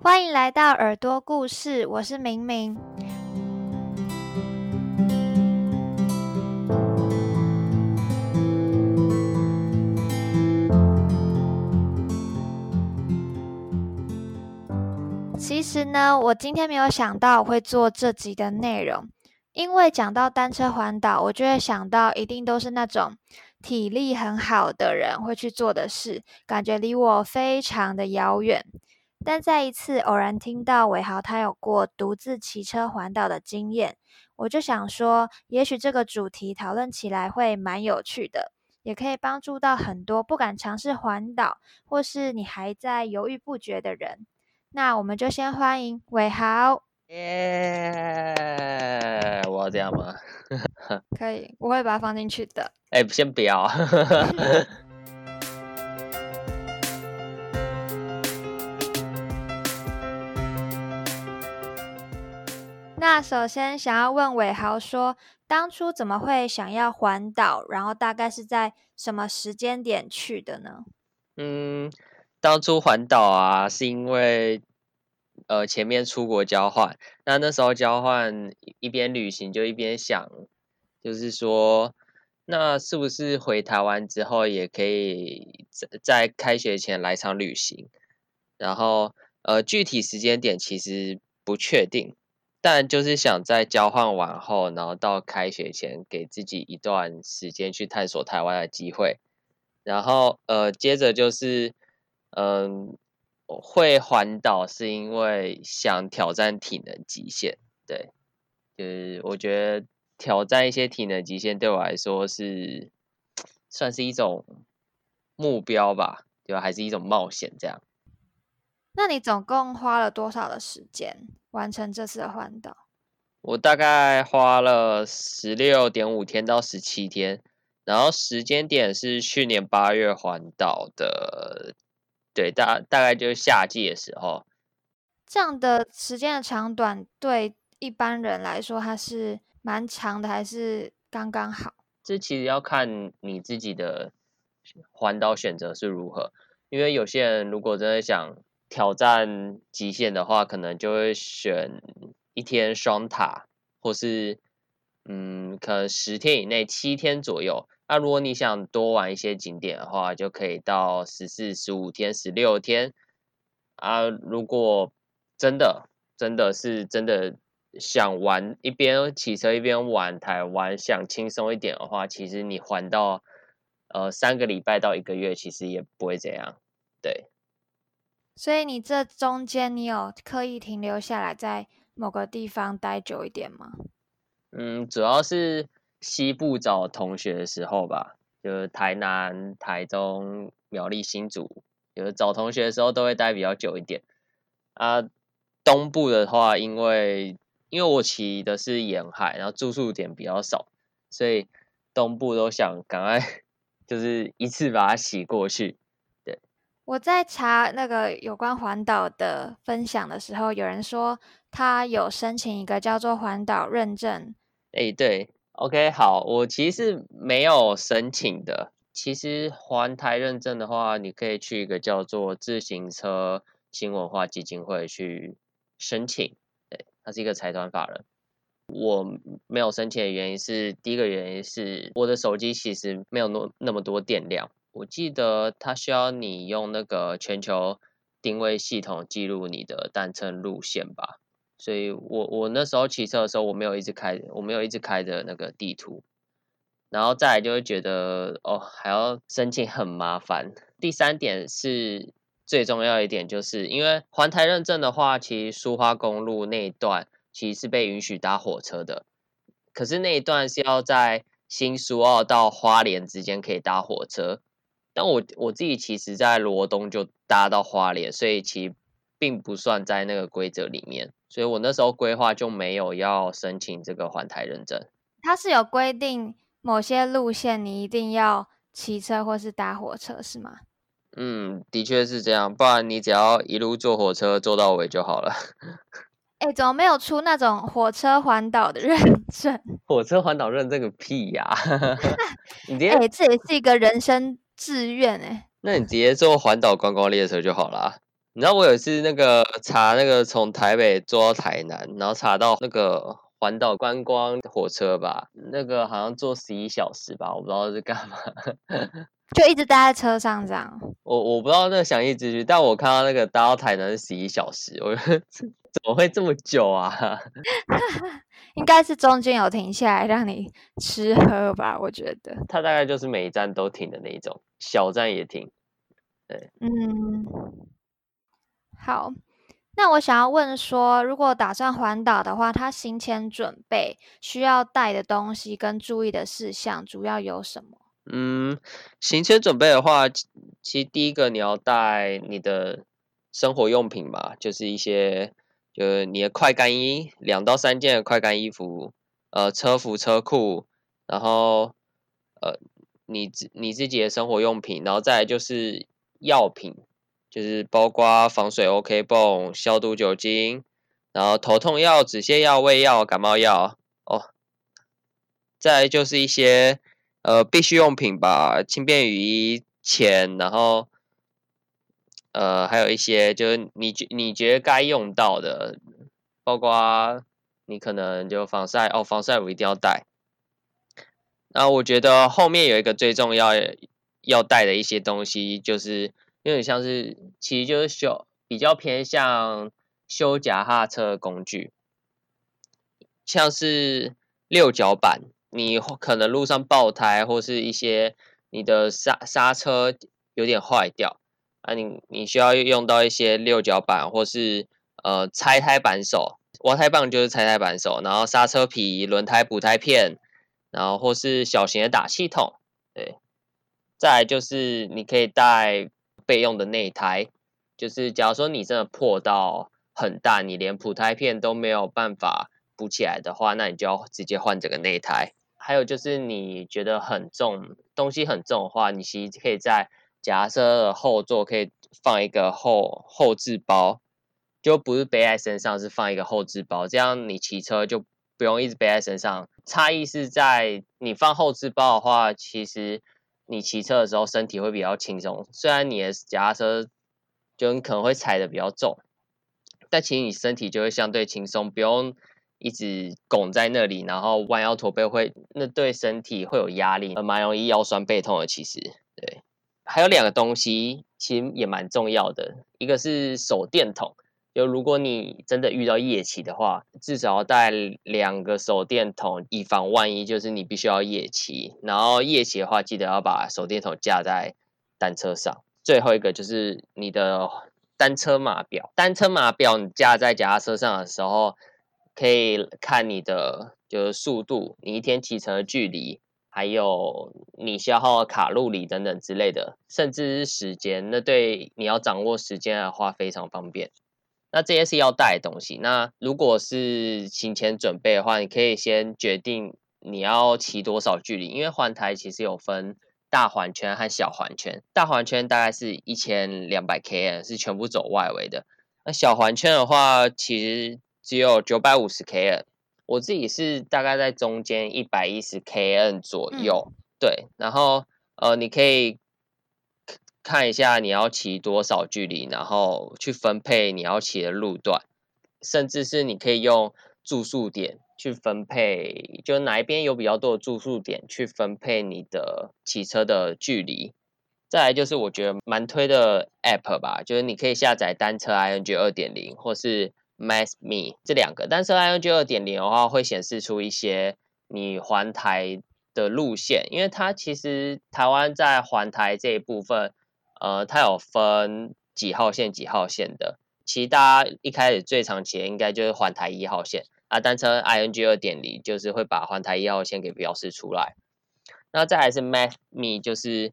欢迎来到耳朵故事，我是明明。其实呢，我今天没有想到会做这集的内容，因为讲到单车环岛，我就会想到一定都是那种体力很好的人会去做的事，感觉离我非常的遥远。但在一次偶然听到伟豪他有过独自骑车环岛的经验，我就想说，也许这个主题讨论起来会蛮有趣的，也可以帮助到很多不敢尝试环岛，或是你还在犹豫不决的人。那我们就先欢迎伟豪。耶！我要这样吗？可以，我会把它放进去的。哎，先不要。那首先想要问伟豪说，当初怎么会想要环岛？然后大概是在什么时间点去的呢？嗯，当初环岛啊，是因为呃前面出国交换，那那时候交换一边旅行就一边想，就是说，那是不是回台湾之后也可以在在开学前来场旅行？然后呃具体时间点其实不确定。但就是想在交换完后，然后到开学前，给自己一段时间去探索台湾的机会。然后，呃，接着就是，嗯，会环岛是因为想挑战体能极限。对，就是我觉得挑战一些体能极限对我来说是 算是一种目标吧，对吧？还是一种冒险这样。那你总共花了多少的时间完成这次的环岛？我大概花了十六点五天到十七天，然后时间点是去年八月环岛的，对，大大概就是夏季的时候。这样的时间的长短，对一般人来说，它是蛮长的，还是刚刚好？这其实要看你自己的环岛选择是如何，因为有些人如果真的想。挑战极限的话，可能就会选一天双塔，或是嗯，可能十天以内七天左右。那如果你想多玩一些景点的话，就可以到十四、十五天、十六天。啊，如果真的真的是真的想玩，一边骑车一边玩台湾，想轻松一点的话，其实你环到呃三个礼拜到一个月，其实也不会怎样，对。所以你这中间你有刻意停留下来，在某个地方待久一点吗？嗯，主要是西部找同学的时候吧，就是台南、台中、苗栗、新竹，就是找同学的时候都会待比较久一点。啊，东部的话，因为因为我骑的是沿海，然后住宿点比较少，所以东部都想赶快 就是一次把它洗过去。我在查那个有关环岛的分享的时候，有人说他有申请一个叫做环岛认证。哎，对，OK，好，我其实没有申请的。其实环台认证的话，你可以去一个叫做自行车新文化基金会去申请。对，它是一个财团法人。我没有申请的原因是，第一个原因是我的手机其实没有那那么多电量。我记得它需要你用那个全球定位系统记录你的单程路线吧，所以我我那时候骑车的时候，我没有一直开，我没有一直开着那个地图，然后再来就会觉得哦，还要申请很麻烦。第三点是最重要一点，就是因为环台认证的话，其实苏花公路那一段其实是被允许搭火车的，可是那一段是要在新苏澳到花莲之间可以搭火车。但我我自己其实，在罗东就搭到花莲，所以其实并不算在那个规则里面，所以我那时候规划就没有要申请这个环台认证。它是有规定某些路线你一定要骑车或是搭火车，是吗？嗯，的确是这样，不然你只要一路坐火车坐到尾就好了。哎，怎么没有出那种火车环岛的认证？火车环岛认证个屁呀！哎，这也是一个人生。志愿哎，那你直接坐环岛观光列车就好啦。你知道我有一次那个查那个从台北坐到台南，然后查到那个环岛观光火车吧，那个好像坐十一小时吧，我不知道是干嘛。就一直待在车上这样。我我不知道那个详细资讯，但我看到那个搭到台南是十一小时，我 怎么会这么久啊？应该是中间有停下来让你吃喝吧，我觉得。它大概就是每一站都停的那一种，小站也停。对，嗯，好。那我想要问说，如果打算环岛的话，他行前准备需要带的东西跟注意的事项主要有什么？嗯，行前准备的话，其实第一个你要带你的生活用品嘛，就是一些，就是你的快干衣，两到三件的快干衣服，呃，车服、车裤，然后呃，你自你自己的生活用品，然后再来就是药品，就是包括防水 OK 泵、消毒酒精，然后头痛药、止泻药、胃药、感冒药，哦，再来就是一些。呃，必需用品吧，轻便雨衣、钱，然后，呃，还有一些就是你觉你觉得该用到的，包括你可能就防晒哦，防晒乳一定要带。那我觉得后面有一个最重要要带的一些东西，就是有点像是，其实就是修比较偏向修甲踏车的工具，像是六角板。你可能路上爆胎，或是一些你的刹刹车有点坏掉啊，你你需要用到一些六角板，或是呃拆胎扳手，挖胎棒就是拆胎扳手，然后刹车皮、轮胎补胎片，然后或是小型的打气筒，对，再来就是你可以带备用的内胎，就是假如说你真的破到很大，你连补胎片都没有办法补起来的话，那你就要直接换这个内胎。还有就是你觉得很重东西很重的话，你其实可以在夹车的后座可以放一个后后置包，就不是背在身上，是放一个后置包，这样你骑车就不用一直背在身上。差异是在你放后置包的话，其实你骑车的时候身体会比较轻松，虽然你的夹车就你可能会踩的比较重，但其实你身体就会相对轻松，不用。一直拱在那里，然后弯腰驼背会，那对身体会有压力，蛮容易腰酸背痛的。其实，对，还有两个东西其实也蛮重要的，一个是手电筒，就如果你真的遇到夜骑的话，至少要带两个手电筒，以防万一，就是你必须要夜骑。然后夜骑的话，记得要把手电筒架在单车上。最后一个就是你的单车码表，单车码表你架在脚踏车上的时候。可以看你的就是速度，你一天骑乘的距离，还有你消耗卡路里等等之类的，甚至是时间。那对你要掌握时间的话，非常方便。那这些是要带的东西。那如果是行前准备的话，你可以先决定你要骑多少距离，因为环台其实有分大环圈和小环圈。大环圈大概是一千两百 km，是全部走外围的。那小环圈的话，其实只有九百五十 km，我自己是大概在中间一百一十 km 左右，对。然后呃，你可以看一下你要骑多少距离，然后去分配你要骑的路段，甚至是你可以用住宿点去分配，就哪一边有比较多的住宿点去分配你的骑车的距离。再来就是我觉得蛮推的 app 吧，就是你可以下载单车 ing 二点零，或是 Mass Me 这两个，但是 i n g 二点零的话会显示出一些你环台的路线，因为它其实台湾在环台这一部分，呃，它有分几号线几号线的。其实大家一开始最常骑的应该就是环台一号线啊，单车 i n g 二点零就是会把环台一号线给标示出来。那再来是 Mass Me，就是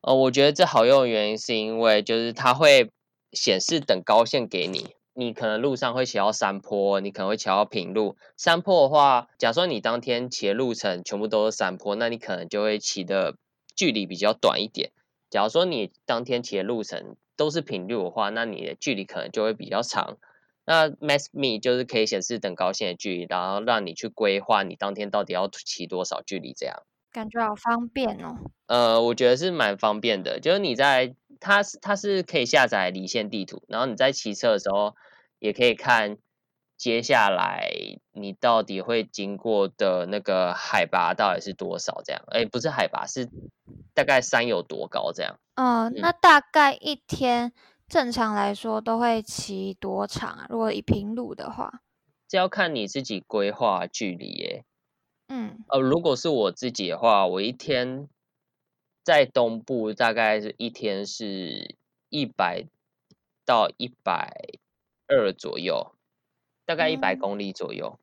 呃，我觉得这好用的原因是因为就是它会显示等高线给你。你可能路上会骑到山坡，你可能会骑到平路。山坡的话，假说你当天骑的路程全部都是山坡，那你可能就会骑的距离比较短一点。假如说你当天骑的路程都是平路的话，那你的距离可能就会比较长。那 Mass Me 就是可以显示等高线的距离，然后让你去规划你当天到底要骑多少距离，这样感觉好方便哦。呃，我觉得是蛮方便的，就是你在它是它是可以下载离线地图，然后你在骑车的时候也可以看接下来你到底会经过的那个海拔到底是多少这样。哎，不是海拔，是大概山有多高这样。嗯，那大概一天正常来说都会骑多长啊？如果以平路的话，这要看你自己规划距离耶。嗯，呃，如果是我自己的话，我一天。在东部大概是一天是一百到一百二左右，大概一百公里左右。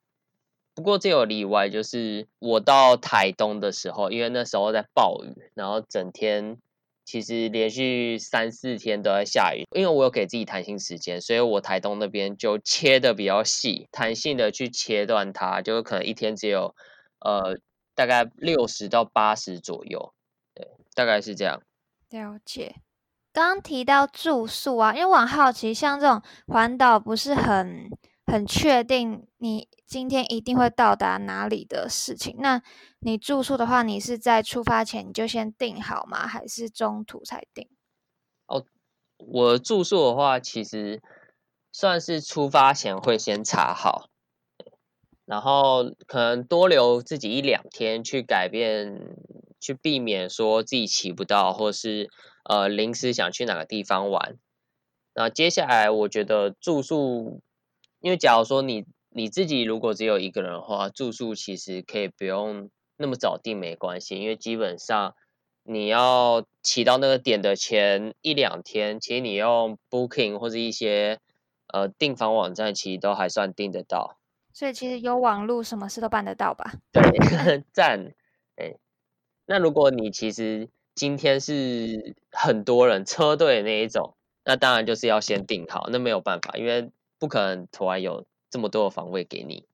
不过这有例外，就是我到台东的时候，因为那时候在暴雨，然后整天其实连续三四天都在下雨。因为我有给自己弹性时间，所以我台东那边就切的比较细，弹性的去切断它，就可能一天只有呃大概六十到八十左右。大概是这样，了解。刚刚提到住宿啊，因为我很好奇，像这种环岛不是很很确定你今天一定会到达哪里的事情。那你住宿的话，你是在出发前你就先订好吗？还是中途才订？哦，我住宿的话，其实算是出发前会先查好，然后可能多留自己一两天去改变。去避免说自己骑不到，或是呃临时想去哪个地方玩。那接下来我觉得住宿，因为假如说你你自己如果只有一个人的话，住宿其实可以不用那么早订没关系，因为基本上你要骑到那个点的前一两天，其实你用 Booking 或者一些呃订房网站，其实都还算订得到。所以其实有网络，什么事都办得到吧？对，赞，哎。那如果你其实今天是很多人车队那一种，那当然就是要先订好，那没有办法，因为不可能突然有这么多的房位给你。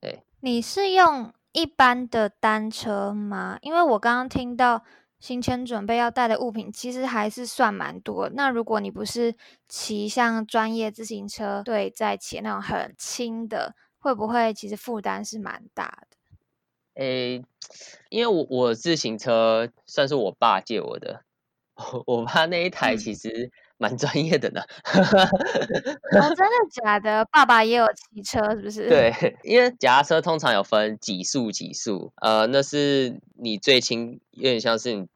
对，你是用一般的单车吗？因为我刚刚听到行前准备要带的物品其实还是算蛮多。那如果你不是骑像专业自行车队在骑那种很轻的，会不会其实负担是蛮大的？诶，因为我我自行车算是我爸借我的，我爸那一台其实蛮专业的呢。哦，真的假的？爸爸也有骑车是不是？对，因为脚踏车通常有分几速几速，呃，那是你最轻，有点像是你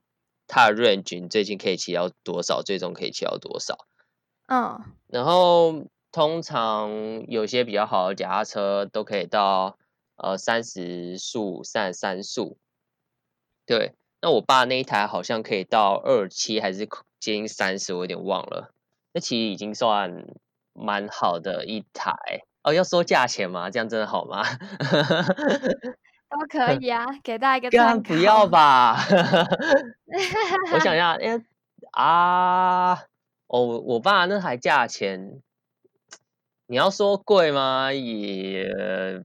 踏 range，你最近可以骑到多少，最终可以骑到多少。嗯，然后通常有些比较好的脚踏车都可以到。呃，三十速、三十三速，对。那我爸那一台好像可以到二七，还是接近三十，我有点忘了。那其实已经算蛮好的一台哦。要说价钱吗？这样真的好吗？都可以啊，给大家一个参考。不要吧。我想一下，因为啊，哦，我爸那台价钱，你要说贵吗？也。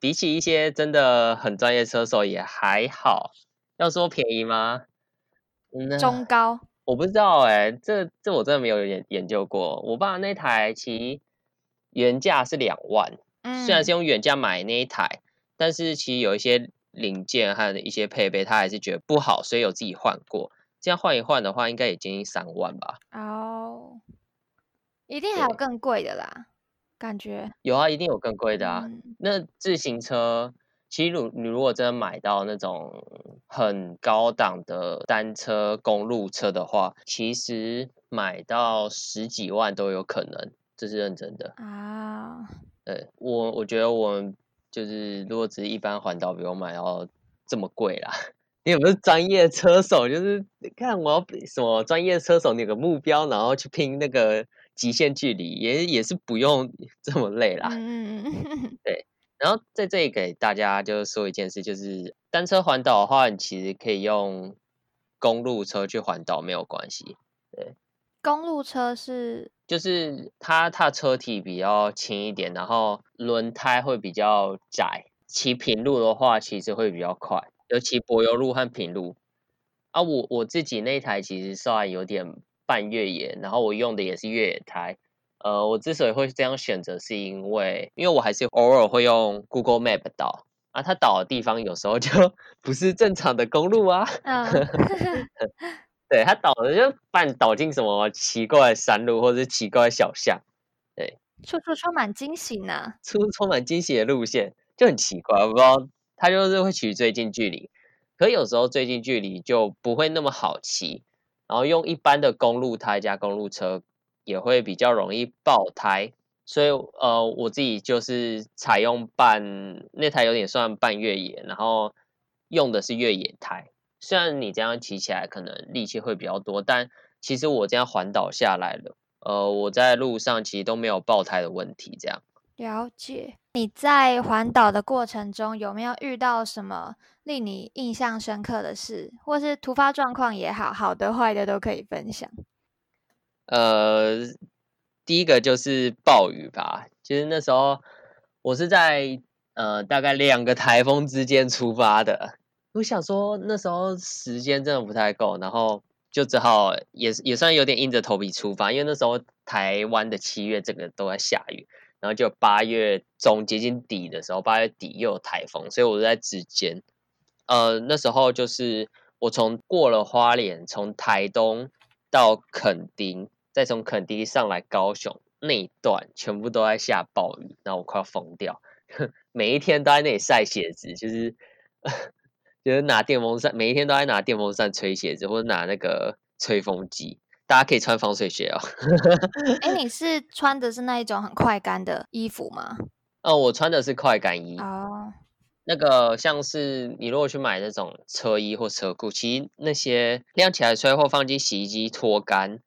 比起一些真的很专业车手也还好，要说便宜吗？中高，我不知道哎，这这我真的没有研研究过。我爸那台其原价是两万，虽然是用原价买那一台，但是其实有一些零件和一些配备，他还是觉得不好，所以有自己换过。这样换一换的话，应该也接近三万吧？哦，一定还有更贵的啦。感觉有啊，一定有更贵的啊。那自行车，其实如你如果真的买到那种很高档的单车、公路车的话，其实买到十几万都有可能，这是认真的啊。对我，我觉得我们就是如果只是一般环岛，不用买到这么贵啦。你有没有专业车手？就是看我要什么专业车手，你有个目标，然后去拼那个。极限距离也也是不用 这么累啦。嗯。对，然后在这里给大家就说一件事，就是单车环岛的话，你其实可以用公路车去环岛没有关系。对，公路车是就是它它车体比较轻一点，然后轮胎会比较窄，骑平路的话其实会比较快，尤其柏油路和平路。啊，我我自己那台其实算有点。半越野，然后我用的也是越野胎。呃，我之所以会这样选择，是因为因为我还是偶尔会用 Google Map 导啊，它导的地方有时候就 不是正常的公路啊。嗯。对它导的就把你导进什么奇怪的山路或者是奇怪的小巷，对处处充满惊喜呢。出充满惊喜的路线，就很奇怪，我不知道它就是会取最近距离，可有时候最近距离就不会那么好骑，然后用一般的公路胎加公路车也会比较容易爆胎，所以呃我自己就是采用半那台有点算半越野，然后用的是越野胎。虽然你这样骑起来可能力气会比较多，但其实我这样环岛下来了，呃，我在路上其实都没有爆胎的问题。这样，了解。你在环岛的过程中有没有遇到什么令你印象深刻的事，或是突发状况也好，好的坏的都可以分享。呃，第一个就是暴雨吧。其实那时候我是在呃大概两个台风之间出发的。我想说那时候时间真的不太够，然后就只好也也算有点硬着头皮出发，因为那时候台湾的七月整个都在下雨，然后就八月中接近底的时候，八月底又有台风，所以我就在之间。呃，那时候就是我从过了花莲，从台东到垦丁，再从垦丁上来高雄那一段，全部都在下暴雨，然后我快要疯掉，每一天都在那里晒鞋子，就是。就是拿电风扇，每一天都在拿电风扇吹鞋子，或者拿那个吹风机。大家可以穿防水鞋哦。哎，你是穿的是那一种很快干的衣服吗？哦，我穿的是快干衣。哦，那个像是你如果去买那种车衣或车裤，其实那些晾起来吹或放进洗衣机脱干，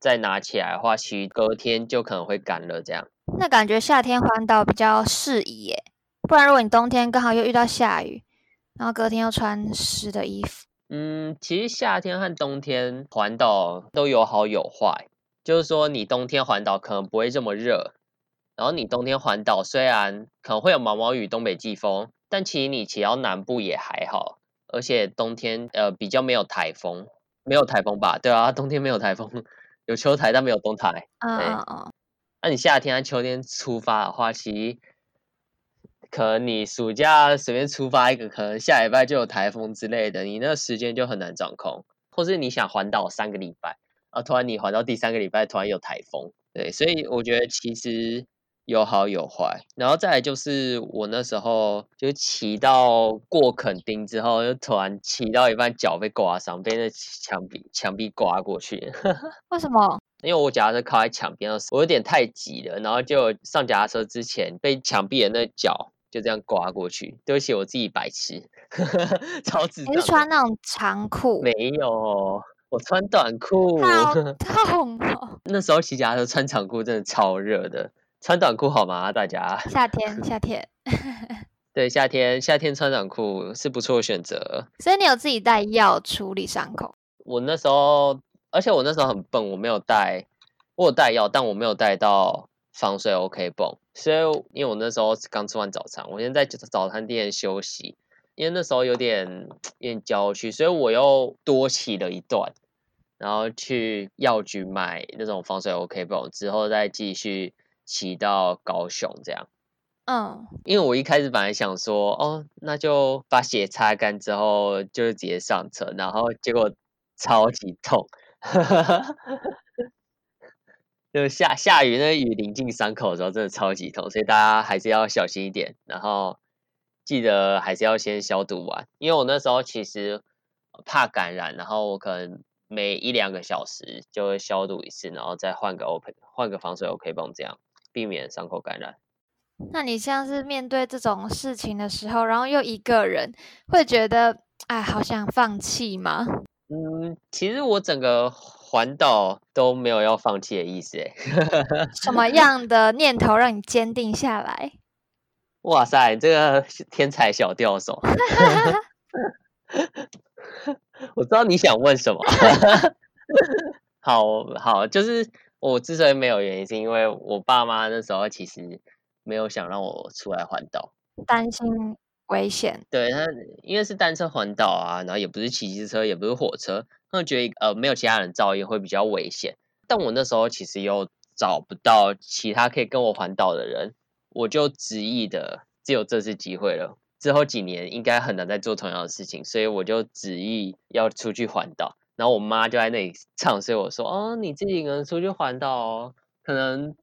再拿起来的话，其实隔天就可能会干了。这样，那感觉夏天环岛比较适宜耶。不然如果你冬天刚好又遇到下雨。然后隔天又穿湿的衣服。嗯，其实夏天和冬天环岛都有好有坏。就是说，你冬天环岛可能不会这么热，然后你冬天环岛虽然可能会有毛毛雨、东北季风，但其实你骑到南部也还好。而且冬天呃比较没有台风，没有台风吧？对啊，冬天没有台风，有秋台但没有冬台。嗯嗯嗯。那你夏天和秋天出发的话，其实。可能你暑假随便出发一个，可能下礼拜就有台风之类的，你那个时间就很难掌控。或是你想环岛三个礼拜，啊，突然你环到第三个礼拜，突然有台风，对，所以我觉得其实有好有坏。然后再来就是我那时候就骑到过垦丁之后，就突然骑到一半脚被刮伤，被那墙壁墙壁刮过去。为什么？因为我脚踏车靠在墙边，我有点太急了，然后就上脚踏车之前被墙壁的那脚。就这样刮过去，对不起，我自己白痴，超智障。你是穿那种长裤？没有，我穿短裤。好 痛哦！那时候骑脚踏车穿长裤真的超热的，穿短裤好吗？大家？夏天，夏天。对，夏天，夏天穿短裤是不错的选择。所以你有自己带药处理伤口？我那时候，而且我那时候很笨，我没有带，我有带药，但我没有带到。防水 OK 泵，所以因为我那时候刚吃完早餐，我现在在早餐店休息，因为那时候有点有点郊区，所以我又多骑了一段，然后去药局买那种防水 OK 泵，之后再继续骑到高雄这样。嗯，因为我一开始本来想说，哦，那就把血擦干之后就直接上车，然后结果超级痛。就下下雨，那雨淋进伤口的时候，真的超级痛，所以大家还是要小心一点。然后记得还是要先消毒完，因为我那时候其实怕感染，然后我可能每一两个小时就会消毒一次，然后再换个 OK 换个防水 OK 绷，这样避免伤口感染。那你像是面对这种事情的时候，然后又一个人，会觉得哎，好想放弃吗？嗯，其实我整个。环岛都没有要放弃的意思，哎，什么样的念头让你坚定下来？哇塞，这个天才小钓手 我知道你想问什么。好好，就是我之所以没有原因，是因为我爸妈那时候其实没有想让我出来环岛，担心危险。对他，因为是单车环岛啊，然后也不是骑机车，也不是火车。他们觉得呃没有其他人照应会比较危险，但我那时候其实又找不到其他可以跟我环岛的人，我就执意的只有这次机会了，之后几年应该很难再做同样的事情，所以我就执意要出去环岛。然后我妈就在那里唱，所以我说哦，你自己一个人出去环岛哦，可能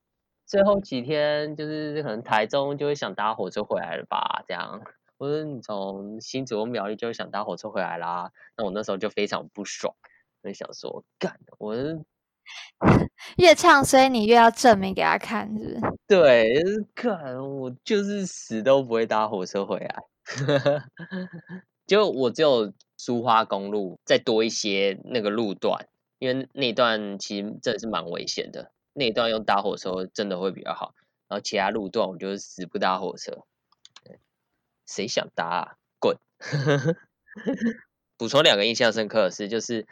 最后几天就是可能台中就会想搭火车回来了吧，这样，我说你从新竹苗栗就会想搭火车回来啦。那我那时候就非常不爽，就想说干，我 越唱衰你越要证明给他看，是不是？对，干我就是死都不会搭火车回来。就我只有苏花公路再多一些那个路段，因为那段其实真的是蛮危险的，那段用搭火车真的会比较好。然后其他路段我就是死不搭火车，谁想搭啊？滚！补充两个印象深刻的事，就是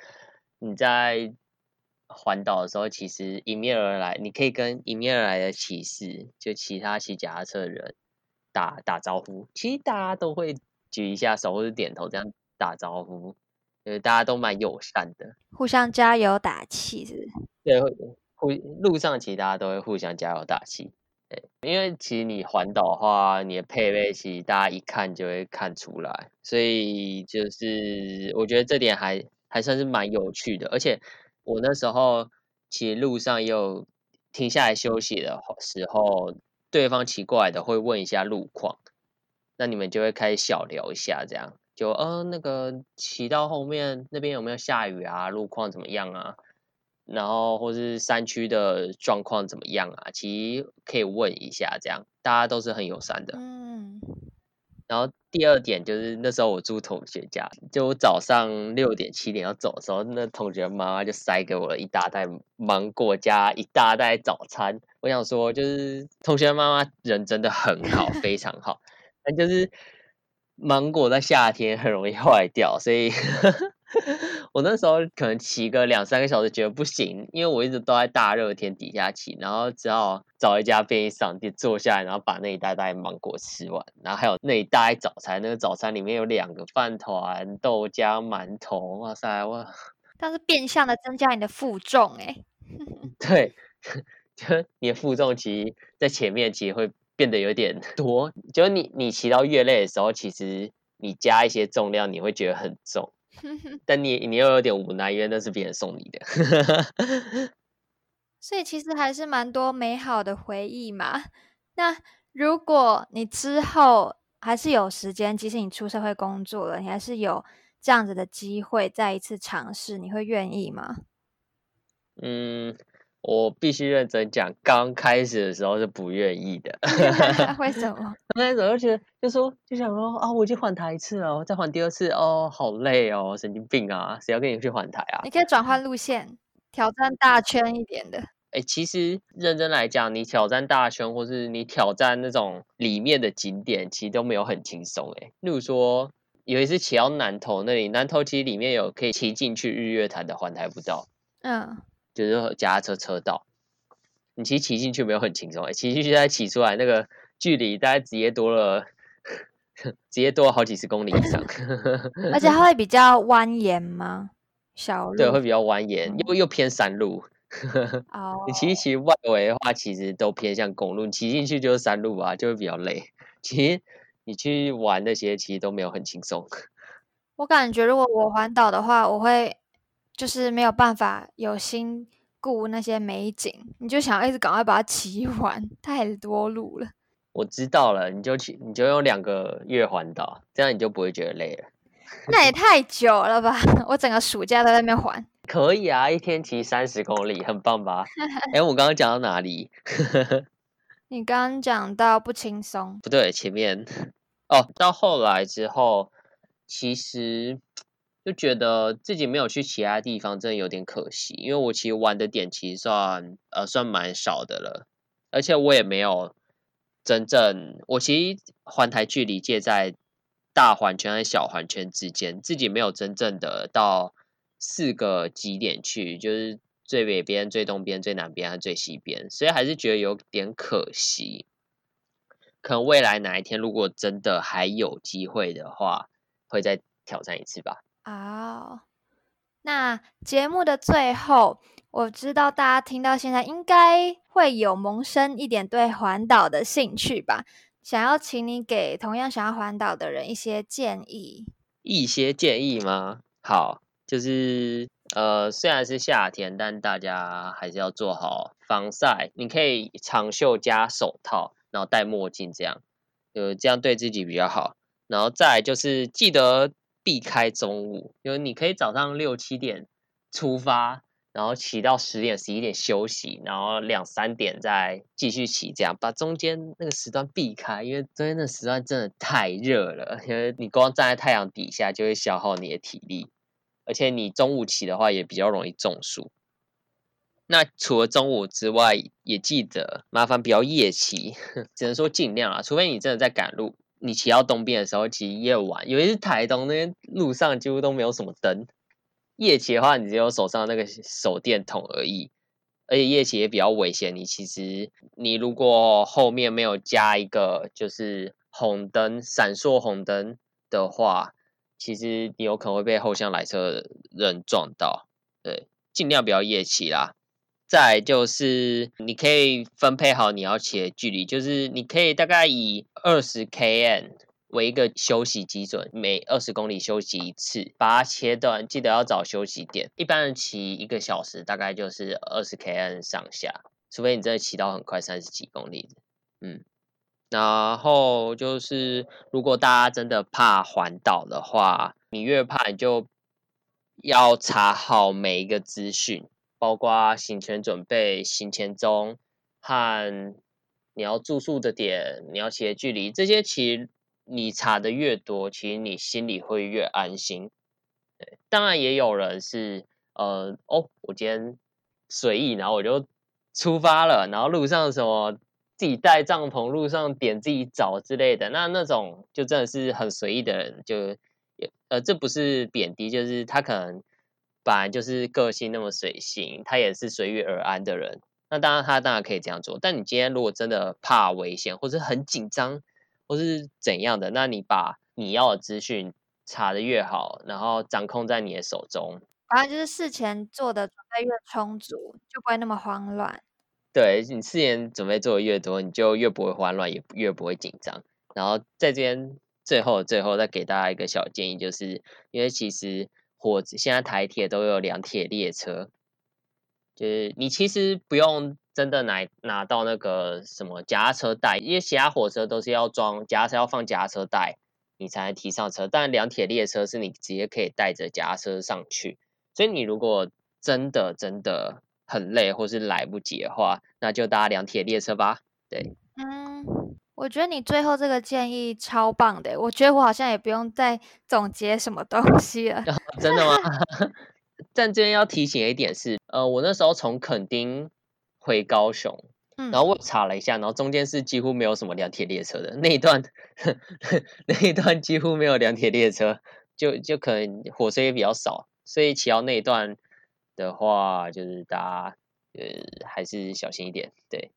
你在环岛的时候，其实迎面而来，你可以跟迎面而来的骑士，就其他骑脚踏车的人打打招呼，其实大家都会。举一下手或者点头，这样打招呼，就是，大家都蛮友善的，互相加油打气是。对，互路上其实大家都会互相加油打气。对，因为其实你环岛的话，你的配备其实大家一看就会看出来，所以就是我觉得这点还还算是蛮有趣的。而且我那时候其实路上也有停下来休息的时候，对方骑过来的会问一下路况。那你们就会开始小聊一下，这样就呃那个骑到后面那边有没有下雨啊？路况怎么样啊？然后或是山区的状况怎么样啊？其实可以问一下，这样大家都是很友善的。嗯。然后第二点就是那时候我住同学家，就我早上六点七点要走的时候，那同学妈妈就塞给我了一大袋芒果加一大袋早餐。我想说，就是同学妈妈人真的很好，非常好。那就是芒果在夏天很容易坏掉，所以 我那时候可能骑个两三个小时觉得不行，因为我一直都在大热天底下骑，然后只好找一家便利商店坐下来，然后把那一袋袋芒果吃完，然后还有那一袋早餐，那个早餐里面有两个饭团、豆浆、馒头，哇塞哇！但是变相的增加你的负重哎，对，就你的负重其实在前面其实会。变得有点多，就是你你骑到越累的时候，其实你加一些重量，你会觉得很重，但你你又有点无奈，因为那是别人送你的。所以其实还是蛮多美好的回忆嘛。那如果你之后还是有时间，即使你出社会工作了，你还是有这样子的机会再一次尝试，你会愿意吗？嗯。我必须认真讲，刚开始的时候是不愿意的。为什么？刚开始就觉得就说就想说啊，我已经换台一次了，再换第二次哦，好累哦，神经病啊！谁要跟你去换台啊？你可以转换路线，挑战大圈一点的。哎，其实认真来讲，你挑战大圈，或是你挑战那种里面的景点，其实都没有很轻松。哎，例如说有一次骑到南头那里，南头其实里面有可以骑进去日月潭的环台步道。嗯。就是脚踏车车道，你其实骑进去没有很轻松，哎，骑进去再骑出来，那个距离大概直接多了，直接多了好几十公里以上。而 且它会比较蜿蜒吗？小路对，会比较蜿蜒，又又偏山路。哦，你骑一骑外围的话，其实都偏向公路，骑进去就是山路啊，就会比较累。其实你去玩那些，其实都没有很轻松。我感觉如果我环岛的话，我会。就是没有办法有心顾那些美景，你就想要一直赶快把它骑 完，太多路了。我知道了，你就骑，你就用两个月环岛，这样你就不会觉得累了。那也太久了吧？我整个暑假都在那边环。可以啊，一天骑三十公里，很棒吧？哎，我刚刚讲到哪里？你刚刚讲到不轻松。不对，前面哦，到后来之后，其实。就觉得自己没有去其他地方，真的有点可惜。因为我其实玩的点其实算呃算蛮少的了，而且我也没有真正我其实环台距离介在大环圈和小环圈之间，自己没有真正的到四个极点去，就是最北边、最东边、最南边和最西边，所以还是觉得有点可惜。可能未来哪一天如果真的还有机会的话，会再挑战一次吧。哦，那节目的最后，我知道大家听到现在应该会有萌生一点对环岛的兴趣吧？想要请你给同样想要环岛的人一些建议。一些建议吗？好，就是呃，虽然是夏天，但大家还是要做好防晒。你可以长袖加手套，然后戴墨镜，这样，呃，这样对自己比较好。然后再就是记得避开中午，因为你可以早上六七点出发，然后骑到十点十一点休息，然后两三点再继续骑，这样把中间那个时段避开，因为中间那时段真的太热了，因为你光站在太阳底下就会消耗你的体力。而且你中午骑的话，也比较容易中暑。那除了中午之外，也记得麻烦不要夜骑，只能说尽量啊。除非你真的在赶路，你骑到东边的时候骑夜晚，尤其是台东那边路上几乎都没有什么灯。夜骑的话，你只有手上那个手电筒而已。而且夜骑也比较危险，你其实你如果后面没有加一个就是红灯、闪烁红灯的话。其实你有可能会被后向来车人撞到，对，尽量不要夜骑啦。再就是你可以分配好你要骑的距离，就是你可以大概以二十 km 为一个休息基准，每二十公里休息一次，把它切断，记得要找休息点。一般人骑一个小时，大概就是二十 km 上下，除非你真的骑到很快，三十几公里，嗯。然后就是，如果大家真的怕环岛的话，你越怕，你就要查好每一个资讯，包括行前准备、行前中和你要住宿的点、你要骑的距离，这些其实你查的越多，其实你心里会越安心。对，当然也有人是，呃，哦，我今天随意，然后我就出发了，然后路上什么。自己带帐篷，路上点自己找之类的，那那种就真的是很随意的人，就呃，这不是贬低，就是他可能本来就是个性那么随性，他也是随遇而安的人。那当然，他当然可以这样做。但你今天如果真的怕危险，或是很紧张，或是怎样的，那你把你要的资讯查的越好，然后掌控在你的手中，反正就是事前做的准备越充足，就不会那么慌乱。对你事前准备做的越多，你就越不会慌乱，也越不会紧张。然后在这边最后最后再给大家一个小建议，就是因为其实火现在台铁都有两铁列车，就是你其实不用真的拿拿到那个什么夹车带，因为其他火车都是要装夹车要放夹车带，你才能提上车。但两铁列车是你直接可以带着夹车上去，所以你如果真的真的。很累或是来不及的话，那就搭两铁列车吧。对，我觉得你最后这个建议超棒的，我觉得我好像也不用再总结什么东 西了。真的吗？但这边要提醒一点是，呃，我那时候从垦丁回高雄，然后我查了一下，然后中间是几乎没有什么两铁列车的那一段，那一段几乎没有两铁列车，就就可能火车也比较少，所以骑到那一段。的话，就是大家呃还是小心一点，对。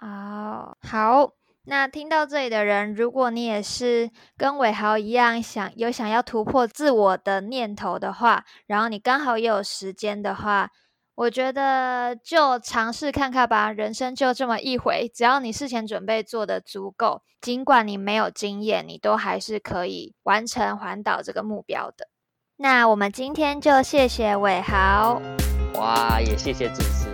哦，好，那听到这里的人，如果你也是跟伟豪一样想有想要突破自我的念头的话，然后你刚好也有时间的话，我觉得就尝试看看吧。人生就这么一回，只要你事前准备做的足够，尽管你没有经验，你都还是可以完成环岛这个目标的。那我们今天就谢谢伟豪，哇，也谢谢主持。